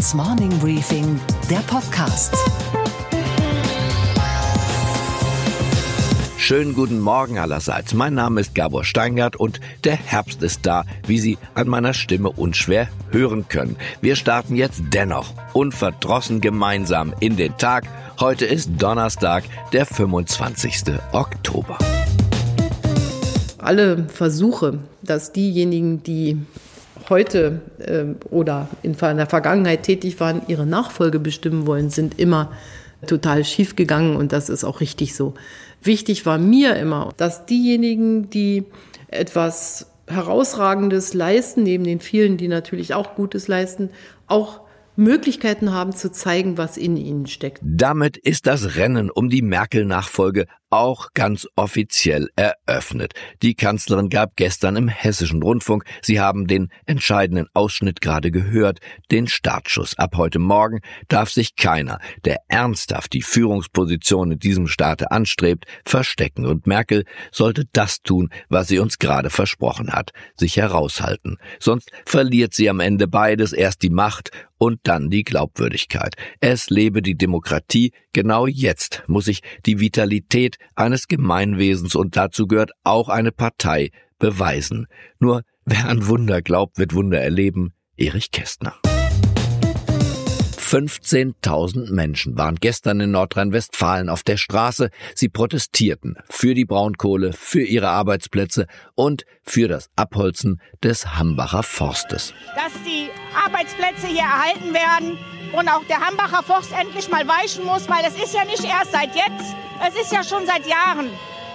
Steingarts Morning Briefing, der Podcast. Schönen guten Morgen allerseits. Mein Name ist Gabor Steingart und der Herbst ist da, wie Sie an meiner Stimme unschwer hören können. Wir starten jetzt dennoch unverdrossen gemeinsam in den Tag. Heute ist Donnerstag, der 25. Oktober. Alle Versuche, dass diejenigen, die heute äh, oder in der Vergangenheit tätig waren, ihre Nachfolge bestimmen wollen, sind immer total schief gegangen und das ist auch richtig so. Wichtig war mir immer, dass diejenigen, die etwas Herausragendes leisten, neben den vielen, die natürlich auch Gutes leisten, auch Möglichkeiten haben zu zeigen, was in ihnen steckt. Damit ist das Rennen um die Merkel-Nachfolge auch ganz offiziell eröffnet. Die Kanzlerin gab gestern im hessischen Rundfunk, Sie haben den entscheidenden Ausschnitt gerade gehört, den Startschuss. Ab heute Morgen darf sich keiner, der ernsthaft die Führungsposition in diesem Staate anstrebt, verstecken. Und Merkel sollte das tun, was sie uns gerade versprochen hat, sich heraushalten. Sonst verliert sie am Ende beides, erst die Macht und dann die Glaubwürdigkeit. Es lebe die Demokratie, genau jetzt muss sich die Vitalität eines Gemeinwesens und dazu gehört auch eine Partei beweisen. Nur wer an Wunder glaubt, wird Wunder erleben. Erich Kästner. 15.000 Menschen waren gestern in Nordrhein-Westfalen auf der Straße. Sie protestierten für die Braunkohle, für ihre Arbeitsplätze und für das Abholzen des Hambacher Forstes. Dass die Arbeitsplätze hier erhalten werden und auch der Hambacher Forst endlich mal weichen muss, weil es ist ja nicht erst seit jetzt, es ist ja schon seit Jahren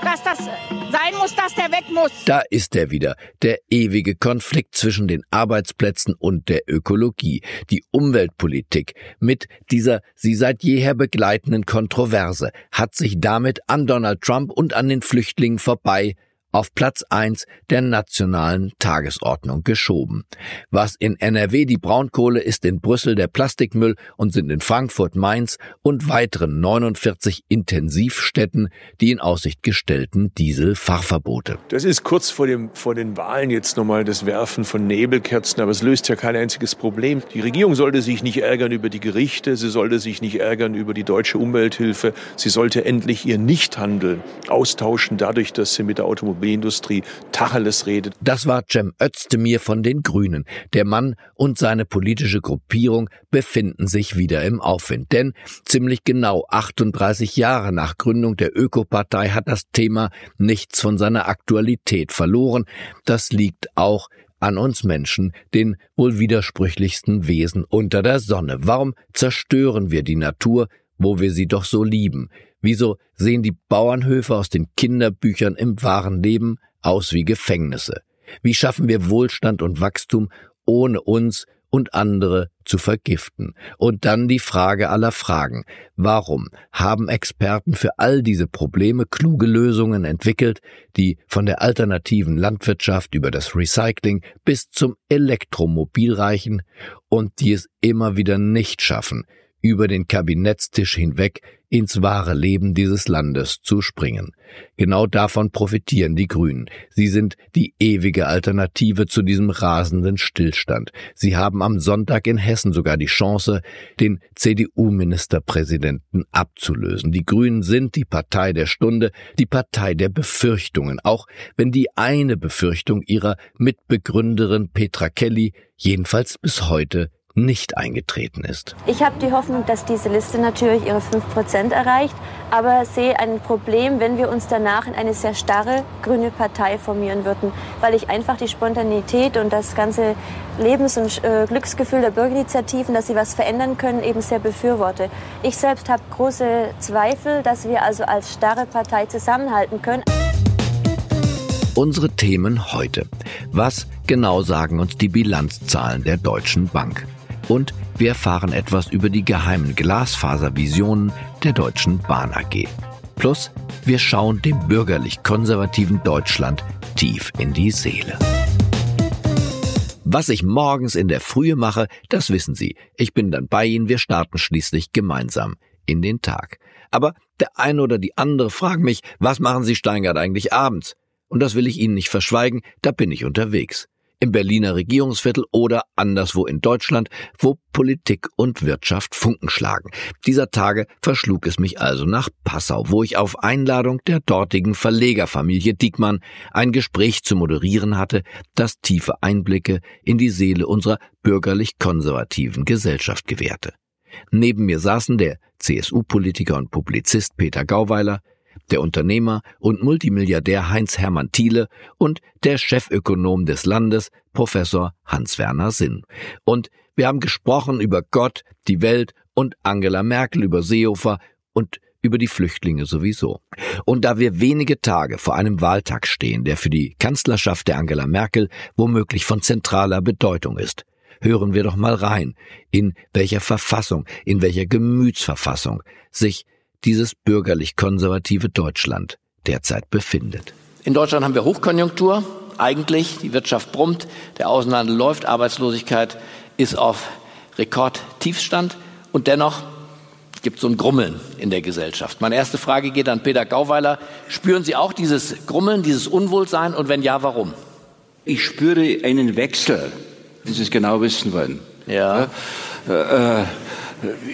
dass das sein muss, dass der weg muss. Da ist er wieder, der ewige Konflikt zwischen den Arbeitsplätzen und der Ökologie, die Umweltpolitik mit dieser sie seit jeher begleitenden Kontroverse hat sich damit an Donald Trump und an den Flüchtlingen vorbei auf Platz 1 der nationalen Tagesordnung geschoben. Was in NRW die Braunkohle ist in Brüssel der Plastikmüll und sind in Frankfurt, Mainz und weiteren 49 Intensivstätten die in Aussicht gestellten Dieselfahrverbote. Das ist kurz vor, dem, vor den Wahlen jetzt nochmal das Werfen von Nebelkerzen, aber es löst ja kein einziges Problem. Die Regierung sollte sich nicht ärgern über die Gerichte, sie sollte sich nicht ärgern über die deutsche Umwelthilfe, sie sollte endlich ihr Nichthandeln austauschen dadurch, dass sie mit der Automobil Automobilindustrie Tacheles redet. Das war Cem Özdemir von den Grünen. Der Mann und seine politische Gruppierung befinden sich wieder im Aufwind. Denn ziemlich genau 38 Jahre nach Gründung der Ökopartei hat das Thema nichts von seiner Aktualität verloren. Das liegt auch an uns Menschen, den wohl widersprüchlichsten Wesen unter der Sonne. Warum zerstören wir die Natur, wo wir sie doch so lieben? Wieso sehen die Bauernhöfe aus den Kinderbüchern im wahren Leben aus wie Gefängnisse? Wie schaffen wir Wohlstand und Wachstum, ohne uns und andere zu vergiften? Und dann die Frage aller Fragen. Warum haben Experten für all diese Probleme kluge Lösungen entwickelt, die von der alternativen Landwirtschaft über das Recycling bis zum Elektromobil reichen und die es immer wieder nicht schaffen, über den Kabinettstisch hinweg ins wahre Leben dieses Landes zu springen. Genau davon profitieren die Grünen. Sie sind die ewige Alternative zu diesem rasenden Stillstand. Sie haben am Sonntag in Hessen sogar die Chance, den CDU-Ministerpräsidenten abzulösen. Die Grünen sind die Partei der Stunde, die Partei der Befürchtungen, auch wenn die eine Befürchtung ihrer Mitbegründerin Petra Kelly jedenfalls bis heute nicht eingetreten ist. Ich habe die Hoffnung, dass diese Liste natürlich ihre 5% erreicht, aber sehe ein Problem, wenn wir uns danach in eine sehr starre grüne Partei formieren würden, weil ich einfach die Spontanität und das ganze Lebens- und äh, Glücksgefühl der Bürgerinitiativen, dass sie was verändern können, eben sehr befürworte. Ich selbst habe große Zweifel, dass wir also als starre Partei zusammenhalten können. Unsere Themen heute. Was genau sagen uns die Bilanzzahlen der Deutschen Bank? Und wir erfahren etwas über die geheimen Glasfaservisionen der Deutschen Bahn AG. Plus, wir schauen dem bürgerlich-konservativen Deutschland tief in die Seele. Was ich morgens in der Frühe mache, das wissen Sie. Ich bin dann bei Ihnen, wir starten schließlich gemeinsam in den Tag. Aber der eine oder die andere fragen mich, was machen Sie Steingart eigentlich abends? Und das will ich Ihnen nicht verschweigen, da bin ich unterwegs. Im Berliner Regierungsviertel oder anderswo in Deutschland, wo Politik und Wirtschaft Funken schlagen. Dieser Tage verschlug es mich also nach Passau, wo ich auf Einladung der dortigen Verlegerfamilie Diekmann ein Gespräch zu moderieren hatte, das tiefe Einblicke in die Seele unserer bürgerlich-konservativen Gesellschaft gewährte. Neben mir saßen der CSU-Politiker und Publizist Peter Gauweiler, der Unternehmer und Multimilliardär Heinz Hermann Thiele und der Chefökonom des Landes, Professor Hans-Werner Sinn. Und wir haben gesprochen über Gott, die Welt und Angela Merkel, über Seehofer und über die Flüchtlinge sowieso. Und da wir wenige Tage vor einem Wahltag stehen, der für die Kanzlerschaft der Angela Merkel womöglich von zentraler Bedeutung ist, hören wir doch mal rein, in welcher Verfassung, in welcher Gemütsverfassung sich dieses bürgerlich-konservative Deutschland derzeit befindet. In Deutschland haben wir Hochkonjunktur. Eigentlich, die Wirtschaft brummt, der Außenhandel läuft, Arbeitslosigkeit ist auf Rekordtiefstand und dennoch gibt es so ein Grummeln in der Gesellschaft. Meine erste Frage geht an Peter Gauweiler. Spüren Sie auch dieses Grummeln, dieses Unwohlsein und wenn ja, warum? Ich spüre einen Wechsel, wenn Sie es genau wissen wollen. Ja. ja äh, äh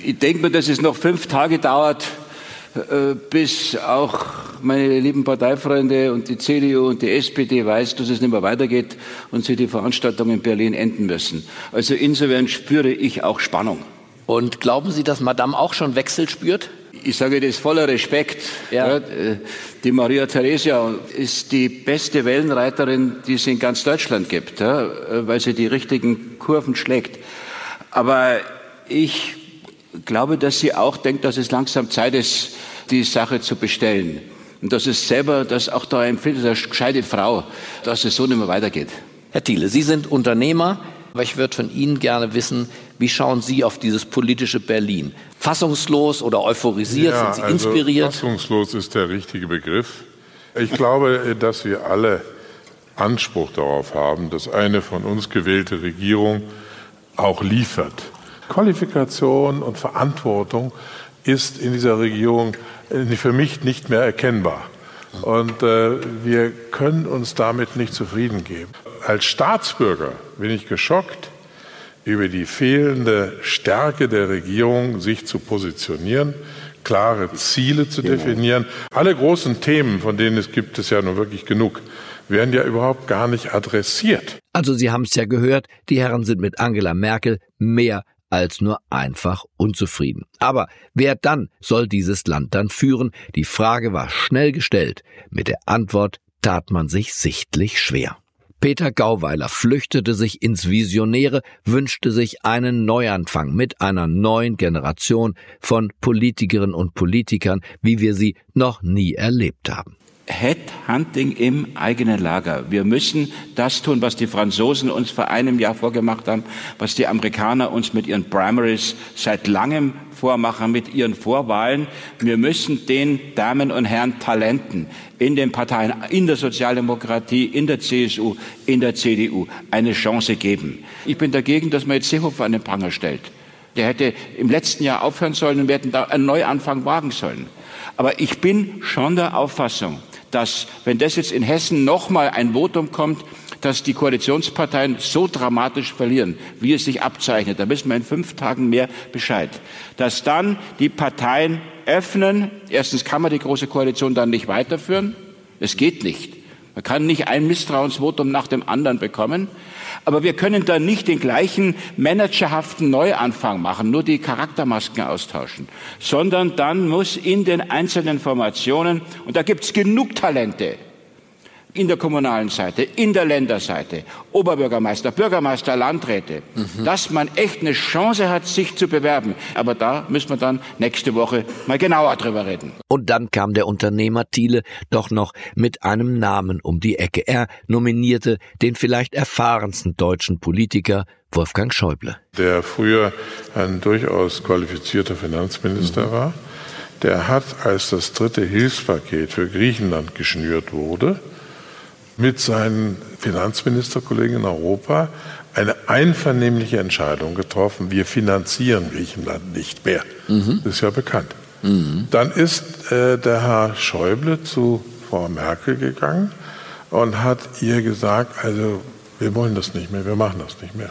ich denke mir, dass es noch fünf Tage dauert, bis auch meine lieben Parteifreunde und die CDU und die SPD weiß, dass es nicht mehr weitergeht und sie die Veranstaltung in Berlin enden müssen. Also insofern spüre ich auch Spannung. Und glauben Sie, dass Madame auch schon Wechsel spürt? Ich sage das voller Respekt. Ja. Äh, die Maria Theresia ist die beste Wellenreiterin, die es in ganz Deutschland gibt, weil sie die richtigen Kurven schlägt. Aber ich glaube, dass sie auch denkt, dass es langsam Zeit ist, die Sache zu bestellen. Und dass es selber, dass auch da empfindet, eine gescheite Frau, dass es so nicht mehr weitergeht. Herr Thiele, Sie sind Unternehmer, aber ich würde von Ihnen gerne wissen, wie schauen Sie auf dieses politische Berlin? Fassungslos oder euphorisiert? Ja, sind Sie also inspiriert? Fassungslos ist der richtige Begriff. Ich glaube, dass wir alle Anspruch darauf haben, dass eine von uns gewählte Regierung auch liefert. Qualifikation und Verantwortung ist in dieser Regierung äh, für mich nicht mehr erkennbar. Und äh, wir können uns damit nicht zufrieden geben. Als Staatsbürger bin ich geschockt über die fehlende Stärke der Regierung, sich zu positionieren, klare Ziele zu genau. definieren. Alle großen Themen, von denen es gibt es ja nur wirklich genug, werden ja überhaupt gar nicht adressiert. Also Sie haben es ja gehört, die Herren sind mit Angela Merkel mehr als nur einfach unzufrieden. Aber wer dann soll dieses Land dann führen? Die Frage war schnell gestellt. Mit der Antwort tat man sich sichtlich schwer. Peter Gauweiler flüchtete sich ins Visionäre, wünschte sich einen Neuanfang mit einer neuen Generation von Politikerinnen und Politikern, wie wir sie noch nie erlebt haben. Headhunting im eigenen Lager. Wir müssen das tun, was die Franzosen uns vor einem Jahr vorgemacht haben, was die Amerikaner uns mit ihren Primaries seit langem vormachen, mit ihren Vorwahlen. Wir müssen den Damen und Herren Talenten in den Parteien, in der Sozialdemokratie, in der CSU, in der CDU eine Chance geben. Ich bin dagegen, dass man jetzt Seehofer an den Pranger stellt. Der hätte im letzten Jahr aufhören sollen und wir hätten da einen Neuanfang wagen sollen. Aber ich bin schon der Auffassung, dass, wenn das jetzt in Hessen nochmal ein Votum kommt, dass die Koalitionsparteien so dramatisch verlieren, wie es sich abzeichnet, da wissen wir in fünf Tagen mehr Bescheid, dass dann die Parteien öffnen. Erstens kann man die Große Koalition dann nicht weiterführen. Es geht nicht. Man kann nicht ein Misstrauensvotum nach dem anderen bekommen. Aber wir können da nicht den gleichen managerhaften Neuanfang machen, nur die Charaktermasken austauschen, sondern dann muss in den einzelnen Formationen, und da gibt es genug Talente, in der kommunalen Seite, in der Länderseite, Oberbürgermeister, Bürgermeister, Landräte, mhm. dass man echt eine Chance hat, sich zu bewerben. Aber da müssen wir dann nächste Woche mal genauer drüber reden. Und dann kam der Unternehmer Thiele doch noch mit einem Namen um die Ecke. Er nominierte den vielleicht erfahrensten deutschen Politiker Wolfgang Schäuble. Der früher ein durchaus qualifizierter Finanzminister mhm. war. Der hat, als das dritte Hilfspaket für Griechenland geschnürt wurde, mit seinen Finanzministerkollegen in Europa eine einvernehmliche Entscheidung getroffen, wir finanzieren Griechenland nicht mehr. Mhm. Das ist ja bekannt. Mhm. Dann ist äh, der Herr Schäuble zu Frau Merkel gegangen und hat ihr gesagt, also wir wollen das nicht mehr, wir machen das nicht mehr.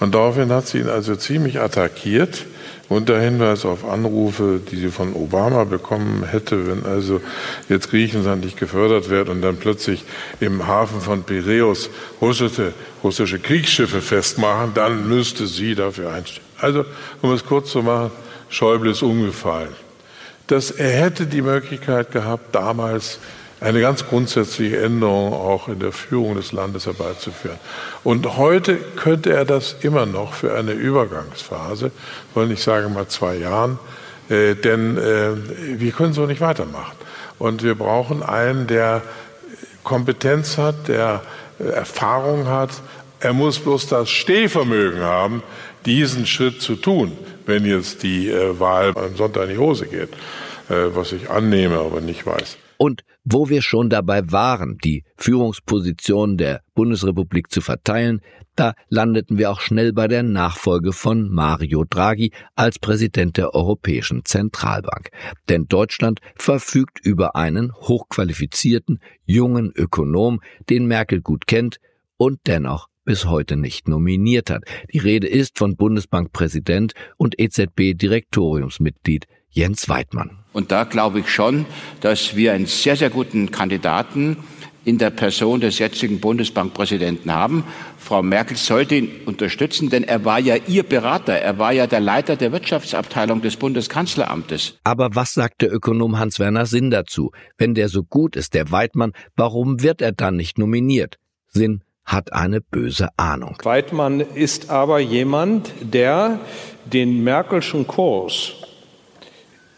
Und daraufhin hat sie ihn also ziemlich attackiert unter Hinweis auf Anrufe, die sie von Obama bekommen hätte, wenn also jetzt Griechenland nicht gefördert wird und dann plötzlich im Hafen von Piräus russische, russische Kriegsschiffe festmachen, dann müsste sie dafür einstehen. Also, um es kurz zu machen, Schäuble ist umgefallen. Dass er hätte die Möglichkeit gehabt, damals eine ganz grundsätzliche Änderung auch in der Führung des Landes herbeizuführen. Und heute könnte er das immer noch für eine Übergangsphase, wollen ich sagen mal zwei Jahren, äh, denn äh, wir können so nicht weitermachen. Und wir brauchen einen, der Kompetenz hat, der äh, Erfahrung hat. Er muss bloß das Stehvermögen haben, diesen Schritt zu tun, wenn jetzt die äh, Wahl am Sonntag in die Hose geht, äh, was ich annehme, aber nicht weiß. Und wo wir schon dabei waren, die Führungsposition der Bundesrepublik zu verteilen, da landeten wir auch schnell bei der Nachfolge von Mario Draghi als Präsident der Europäischen Zentralbank. Denn Deutschland verfügt über einen hochqualifizierten, jungen Ökonom, den Merkel gut kennt und dennoch bis heute nicht nominiert hat. Die Rede ist von Bundesbankpräsident und EZB-Direktoriumsmitglied Jens Weidmann. Und da glaube ich schon, dass wir einen sehr, sehr guten Kandidaten in der Person des jetzigen Bundesbankpräsidenten haben. Frau Merkel sollte ihn unterstützen, denn er war ja ihr Berater. Er war ja der Leiter der Wirtschaftsabteilung des Bundeskanzleramtes. Aber was sagt der Ökonom Hans-Werner Sinn dazu? Wenn der so gut ist, der Weidmann, warum wird er dann nicht nominiert? Sinn hat eine böse Ahnung. Weidmann ist aber jemand, der den Merkelschen Kurs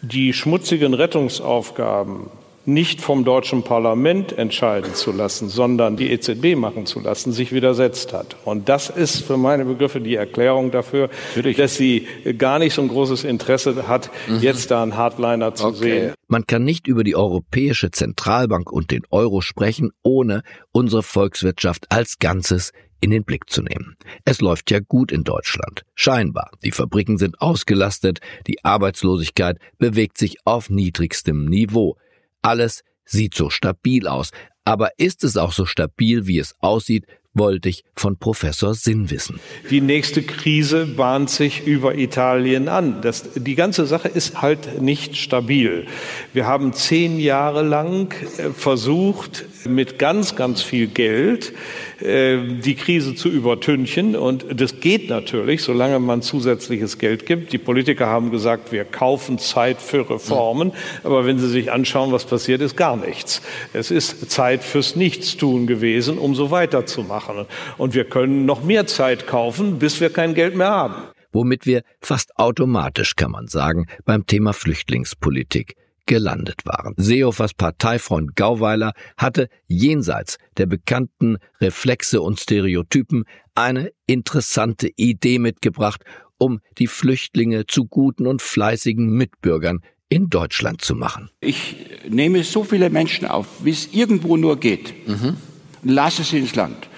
die schmutzigen Rettungsaufgaben nicht vom deutschen Parlament entscheiden zu lassen, sondern die EZB machen zu lassen, sich widersetzt hat. Und das ist für meine Begriffe die Erklärung dafür, Natürlich. dass sie gar nicht so ein großes Interesse hat, mhm. jetzt da einen Hardliner zu okay. sehen. Man kann nicht über die Europäische Zentralbank und den Euro sprechen, ohne unsere Volkswirtschaft als Ganzes in den Blick zu nehmen. Es läuft ja gut in Deutschland. Scheinbar. Die Fabriken sind ausgelastet, die Arbeitslosigkeit bewegt sich auf niedrigstem Niveau. Alles sieht so stabil aus. Aber ist es auch so stabil, wie es aussieht, wollte ich von Professor Sinn wissen. Die nächste Krise bahnt sich über Italien an. Das, die ganze Sache ist halt nicht stabil. Wir haben zehn Jahre lang äh, versucht, mit ganz, ganz viel Geld äh, die Krise zu übertünchen. Und das geht natürlich, solange man zusätzliches Geld gibt. Die Politiker haben gesagt, wir kaufen Zeit für Reformen. Aber wenn Sie sich anschauen, was passiert ist, gar nichts. Es ist Zeit fürs Nichtstun gewesen, um so weiterzumachen. Und wir können noch mehr Zeit kaufen, bis wir kein Geld mehr haben. Womit wir fast automatisch, kann man sagen, beim Thema Flüchtlingspolitik gelandet waren. Seehofers Parteifreund Gauweiler hatte jenseits der bekannten Reflexe und Stereotypen eine interessante Idee mitgebracht, um die Flüchtlinge zu guten und fleißigen Mitbürgern in Deutschland zu machen. Ich nehme so viele Menschen auf, wie es irgendwo nur geht, mhm. lasse sie ins Land,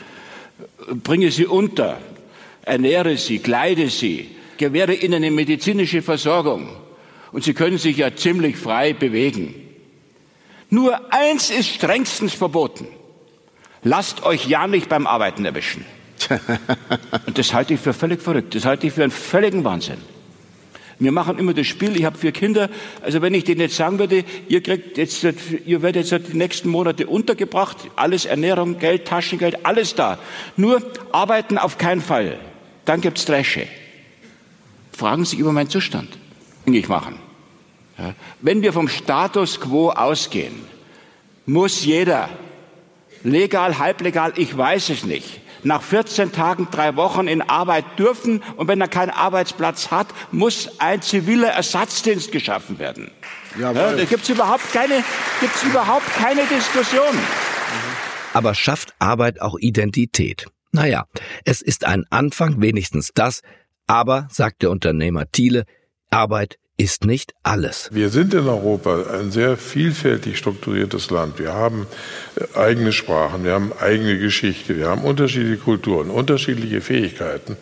bringe sie unter, ernähre sie, kleide sie, gewähre ihnen eine medizinische Versorgung und sie können sich ja ziemlich frei bewegen. Nur eins ist strengstens verboten. Lasst euch ja nicht beim Arbeiten erwischen. Und das halte ich für völlig verrückt. Das halte ich für einen völligen Wahnsinn. Wir machen immer das Spiel, ich habe vier Kinder, also wenn ich denen jetzt sagen würde, ihr kriegt jetzt, ihr werdet jetzt die nächsten Monate untergebracht, alles Ernährung, Geld, Taschengeld, alles da. Nur arbeiten auf keinen Fall. Dann gibt's Dresche. Fragen Sie über meinen Zustand. machen. Wenn wir vom Status quo ausgehen, muss jeder, legal, halblegal, ich weiß es nicht, nach 14 Tagen, drei Wochen in Arbeit dürfen und wenn er keinen Arbeitsplatz hat, muss ein ziviler Ersatzdienst geschaffen werden. Ja, da gibt es überhaupt keine, gibt's überhaupt keine Diskussion. Aber schafft Arbeit auch Identität? Naja, es ist ein Anfang, wenigstens das, aber, sagt der Unternehmer Thiele, Arbeit ist nicht alles. Wir sind in Europa ein sehr vielfältig strukturiertes Land. Wir haben äh, eigene Sprachen, wir haben eigene Geschichte, wir haben unterschiedliche Kulturen, unterschiedliche Fähigkeiten.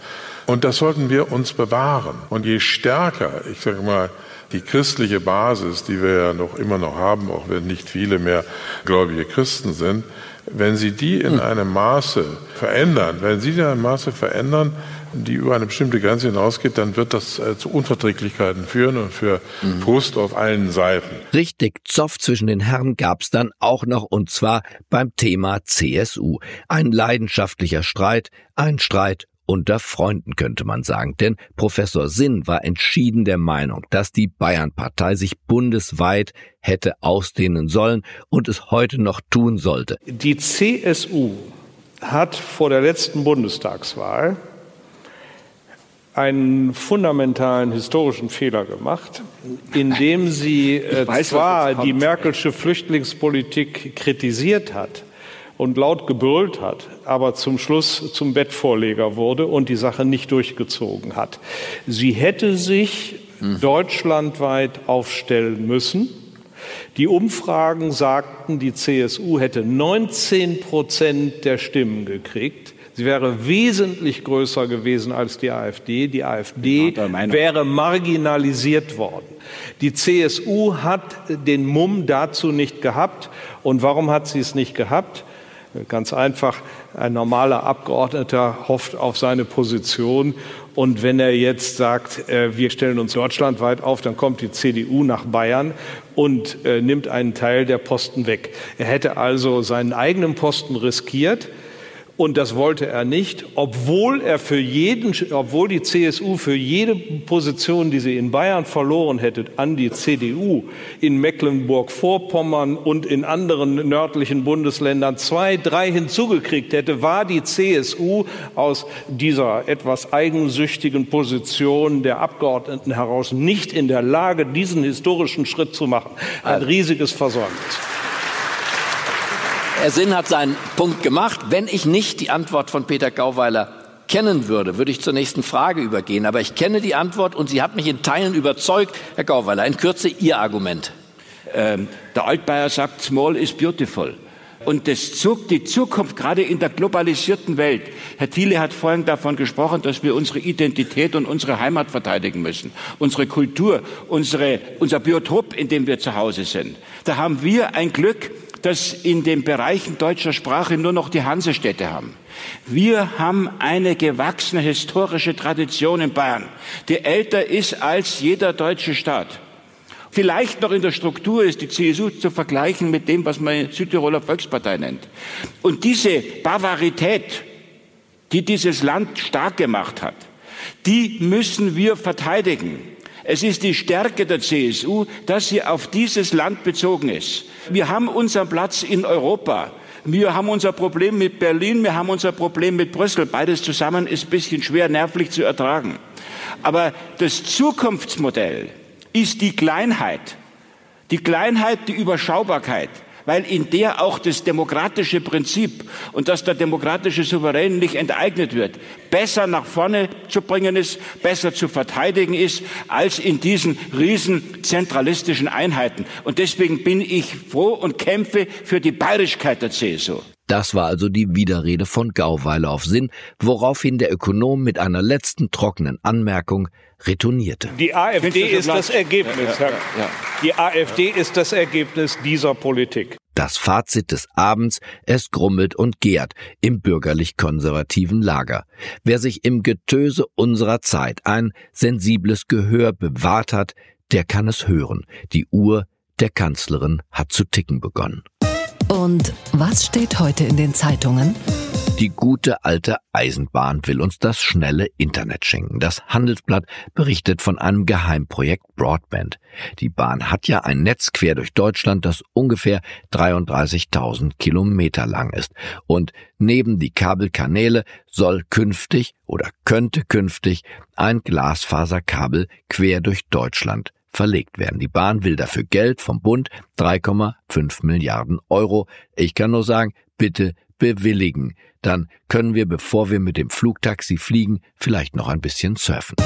Und das sollten wir uns bewahren. Und je stärker, ich sage mal, die christliche Basis, die wir ja noch immer noch haben, auch wenn nicht viele mehr gläubige Christen sind, wenn Sie die in einem Maße verändern, wenn Sie die in einem Maße verändern, die über eine bestimmte Grenze hinausgeht, dann wird das äh, zu Unverträglichkeiten führen und für mhm. Frust auf allen Seiten. Richtig Zoff zwischen den Herren gab's dann auch noch und zwar beim Thema CSU. Ein leidenschaftlicher Streit, ein Streit unter Freunden könnte man sagen, denn Professor Sinn war entschieden der Meinung, dass die Bayernpartei sich bundesweit hätte ausdehnen sollen und es heute noch tun sollte. Die CSU hat vor der letzten Bundestagswahl einen fundamentalen historischen Fehler gemacht, indem sie äh, weiß, zwar die Merkelsche Flüchtlingspolitik kritisiert hat und laut gebrüllt hat, aber zum Schluss zum Bettvorleger wurde und die Sache nicht durchgezogen hat. Sie hätte sich hm. deutschlandweit aufstellen müssen. Die Umfragen sagten, die CSU hätte 19 Prozent der Stimmen gekriegt. Sie wäre wesentlich größer gewesen als die AfD. Die AfD wäre marginalisiert worden. Die CSU hat den Mumm dazu nicht gehabt. Und warum hat sie es nicht gehabt? Ganz einfach, ein normaler Abgeordneter hofft auf seine Position. Und wenn er jetzt sagt, äh, wir stellen uns deutschlandweit auf, dann kommt die CDU nach Bayern und äh, nimmt einen Teil der Posten weg. Er hätte also seinen eigenen Posten riskiert und das wollte er nicht, obwohl er für jeden, obwohl die CSU für jede Position, die sie in Bayern verloren hätte, an die CDU in Mecklenburg-Vorpommern und in anderen nördlichen Bundesländern zwei, drei hinzugekriegt hätte, war die CSU aus dieser etwas eigensüchtigen Position der Abgeordneten heraus nicht in der Lage, diesen historischen Schritt zu machen. Ein riesiges Versäumnis. Herr Sinn hat seinen Punkt gemacht. Wenn ich nicht die Antwort von Peter Gauweiler kennen würde, würde ich zur nächsten Frage übergehen. Aber ich kenne die Antwort und sie hat mich in Teilen überzeugt. Herr Gauweiler, in Kürze Ihr Argument. Ähm, der Altbayer sagt, small is beautiful. Und das zog die Zukunft gerade in der globalisierten Welt. Herr Thiele hat vorhin davon gesprochen, dass wir unsere Identität und unsere Heimat verteidigen müssen. Unsere Kultur, unsere, unser Biotop, in dem wir zu Hause sind. Da haben wir ein Glück, dass in den Bereichen deutscher Sprache nur noch die Hansestädte haben. Wir haben eine gewachsene historische Tradition in Bayern, die älter ist als jeder deutsche Staat. Vielleicht noch in der Struktur ist die CSU zu vergleichen mit dem, was man Südtiroler Volkspartei nennt. Und diese Bavarität, die dieses Land stark gemacht hat, die müssen wir verteidigen. Es ist die Stärke der CSU, dass sie auf dieses Land bezogen ist. Wir haben unseren Platz in Europa. Wir haben unser Problem mit Berlin, wir haben unser Problem mit Brüssel. Beides zusammen ist ein bisschen schwer nervlich zu ertragen. Aber das Zukunftsmodell ist die Kleinheit. Die Kleinheit, die Überschaubarkeit weil in der auch das demokratische Prinzip und dass der demokratische Souverän nicht enteignet wird, besser nach vorne zu bringen ist, besser zu verteidigen ist, als in diesen riesen zentralistischen Einheiten. Und deswegen bin ich froh und kämpfe für die Bayerischkeit der CSU. Das war also die Widerrede von Gauweiler auf Sinn, woraufhin der Ökonom mit einer letzten trockenen Anmerkung retournierte. Die AfD ist das Ergebnis, Herr. Die AfD ist das Ergebnis dieser Politik. Das Fazit des Abends, es grummelt und gärt im bürgerlich-konservativen Lager. Wer sich im Getöse unserer Zeit ein sensibles Gehör bewahrt hat, der kann es hören. Die Uhr der Kanzlerin hat zu ticken begonnen. Und was steht heute in den Zeitungen? Die gute alte Eisenbahn will uns das schnelle Internet schenken. Das Handelsblatt berichtet von einem Geheimprojekt Broadband. Die Bahn hat ja ein Netz quer durch Deutschland, das ungefähr 33.000 Kilometer lang ist. Und neben die Kabelkanäle soll künftig oder könnte künftig ein Glasfaserkabel quer durch Deutschland verlegt werden. Die Bahn will dafür Geld vom Bund, 3,5 Milliarden Euro. Ich kann nur sagen, bitte bewilligen. Dann können wir, bevor wir mit dem Flugtaxi fliegen, vielleicht noch ein bisschen surfen.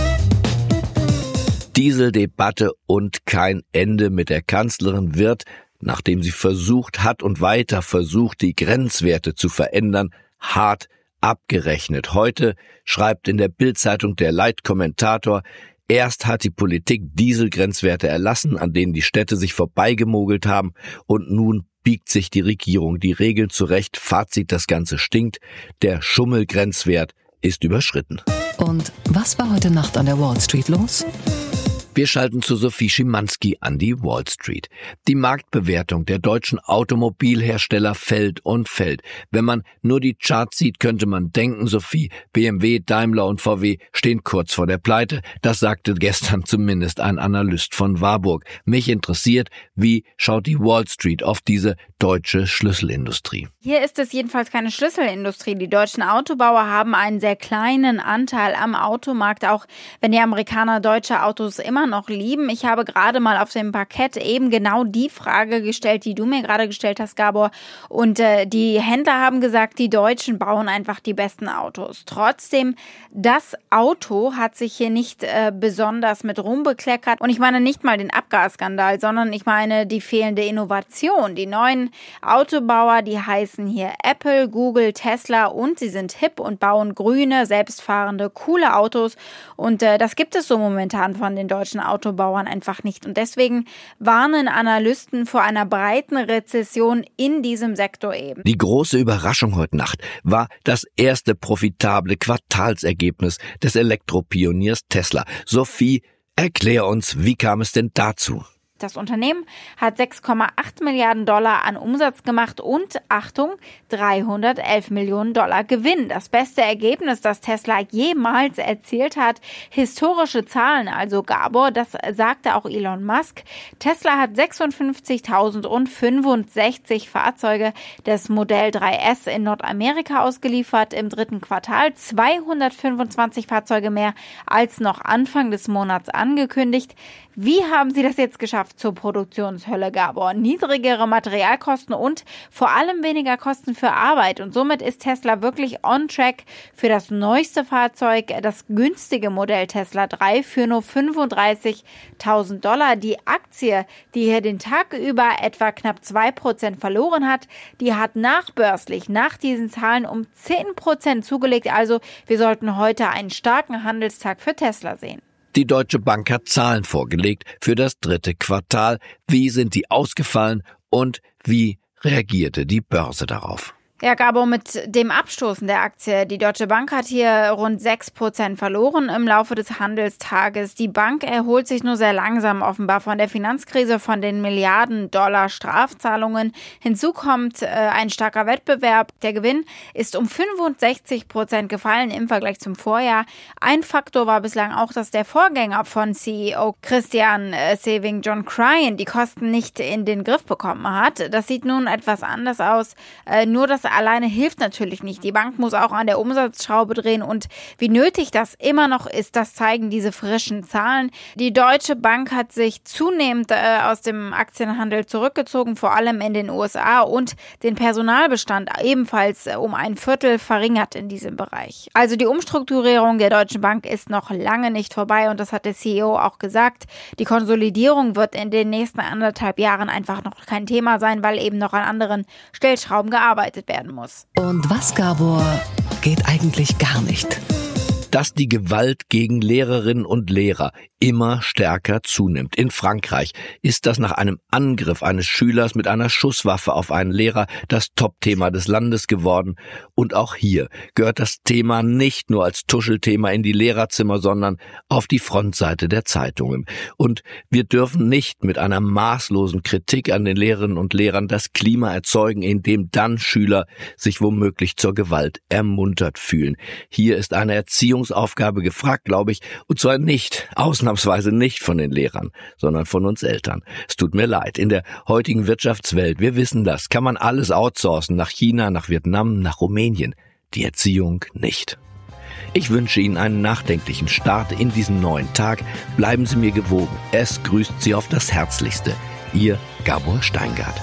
Dieseldebatte und kein Ende mit der Kanzlerin wird, nachdem sie versucht hat und weiter versucht, die Grenzwerte zu verändern, hart abgerechnet. Heute schreibt in der Bildzeitung der Leitkommentator, Erst hat die Politik Dieselgrenzwerte erlassen, an denen die Städte sich vorbeigemogelt haben, und nun biegt sich die Regierung die Regeln zurecht. Fazit, das Ganze stinkt. Der Schummelgrenzwert ist überschritten. Und was war heute Nacht an der Wall Street los? Wir schalten zu Sophie Schimanski an die Wall Street. Die Marktbewertung der deutschen Automobilhersteller fällt und fällt. Wenn man nur die Charts sieht, könnte man denken, Sophie, BMW, Daimler und VW stehen kurz vor der Pleite. Das sagte gestern zumindest ein Analyst von Warburg. Mich interessiert, wie schaut die Wall Street auf diese deutsche Schlüsselindustrie? Hier ist es jedenfalls keine Schlüsselindustrie. Die deutschen Autobauer haben einen sehr kleinen Anteil am Automarkt, auch wenn die Amerikaner deutsche Autos immer noch lieben. Ich habe gerade mal auf dem Parkett eben genau die Frage gestellt, die du mir gerade gestellt hast, Gabor. Und äh, die Händler haben gesagt, die Deutschen bauen einfach die besten Autos. Trotzdem, das Auto hat sich hier nicht äh, besonders mit Ruhm bekleckert. Und ich meine nicht mal den Abgasskandal, sondern ich meine die fehlende Innovation. Die neuen Autobauer, die heißen hier Apple, Google, Tesla und sie sind hip und bauen grüne, selbstfahrende, coole Autos. Und äh, das gibt es so momentan von den deutschen deutschen Autobauern einfach nicht. Und deswegen warnen Analysten vor einer breiten Rezession in diesem Sektor eben. Die große Überraschung heute Nacht war das erste profitable Quartalsergebnis des Elektropioniers Tesla. Sophie, erklär uns, wie kam es denn dazu? Das Unternehmen hat 6,8 Milliarden Dollar an Umsatz gemacht und, Achtung, 311 Millionen Dollar Gewinn. Das beste Ergebnis, das Tesla jemals erzielt hat. Historische Zahlen, also Gabor, das sagte auch Elon Musk. Tesla hat 56.065 Fahrzeuge des Modell 3S in Nordamerika ausgeliefert im dritten Quartal. 225 Fahrzeuge mehr als noch Anfang des Monats angekündigt. Wie haben Sie das jetzt geschafft zur Produktionshölle, Gabor? Niedrigere Materialkosten und vor allem weniger Kosten für Arbeit. Und somit ist Tesla wirklich on track für das neueste Fahrzeug, das günstige Modell Tesla 3 für nur 35.000 Dollar. Die Aktie, die hier den Tag über etwa knapp 2% verloren hat, die hat nachbörslich nach diesen Zahlen um 10% zugelegt. Also wir sollten heute einen starken Handelstag für Tesla sehen. Die Deutsche Bank hat Zahlen vorgelegt für das dritte Quartal. Wie sind die ausgefallen und wie reagierte die Börse darauf? Ja, Gabo, mit dem Abstoßen der Aktie. Die Deutsche Bank hat hier rund 6 Prozent verloren im Laufe des Handelstages. Die Bank erholt sich nur sehr langsam offenbar von der Finanzkrise, von den Milliarden Dollar Strafzahlungen. Hinzu kommt äh, ein starker Wettbewerb. Der Gewinn ist um 65 Prozent gefallen im Vergleich zum Vorjahr. Ein Faktor war bislang auch, dass der Vorgänger von CEO Christian äh, Saving John Cryan die Kosten nicht in den Griff bekommen hat. Das sieht nun etwas anders aus. Äh, nur das alleine hilft natürlich nicht. Die Bank muss auch an der Umsatzschraube drehen und wie nötig das immer noch ist, das zeigen diese frischen Zahlen. Die Deutsche Bank hat sich zunehmend äh, aus dem Aktienhandel zurückgezogen, vor allem in den USA und den Personalbestand ebenfalls äh, um ein Viertel verringert in diesem Bereich. Also die Umstrukturierung der Deutschen Bank ist noch lange nicht vorbei und das hat der CEO auch gesagt. Die Konsolidierung wird in den nächsten anderthalb Jahren einfach noch kein Thema sein, weil eben noch an anderen Stellschrauben gearbeitet werden werden muss. Und was, Gabor, geht eigentlich gar nicht? dass die Gewalt gegen Lehrerinnen und Lehrer immer stärker zunimmt. In Frankreich ist das nach einem Angriff eines Schülers mit einer Schusswaffe auf einen Lehrer das Topthema des Landes geworden. Und auch hier gehört das Thema nicht nur als Tuschelthema in die Lehrerzimmer, sondern auf die Frontseite der Zeitungen. Und wir dürfen nicht mit einer maßlosen Kritik an den Lehrerinnen und Lehrern das Klima erzeugen, in dem dann Schüler sich womöglich zur Gewalt ermuntert fühlen. Hier ist eine Erziehungsaufgabe gefragt, glaube ich, und zwar nicht ausnahmsweise ausnahmsweise nicht von den Lehrern, sondern von uns Eltern. Es tut mir leid. In der heutigen Wirtschaftswelt, wir wissen das, kann man alles outsourcen nach China, nach Vietnam, nach Rumänien. Die Erziehung nicht. Ich wünsche Ihnen einen nachdenklichen Start in diesen neuen Tag. Bleiben Sie mir gewogen. Es grüßt Sie auf das Herzlichste. Ihr Gabor Steingart.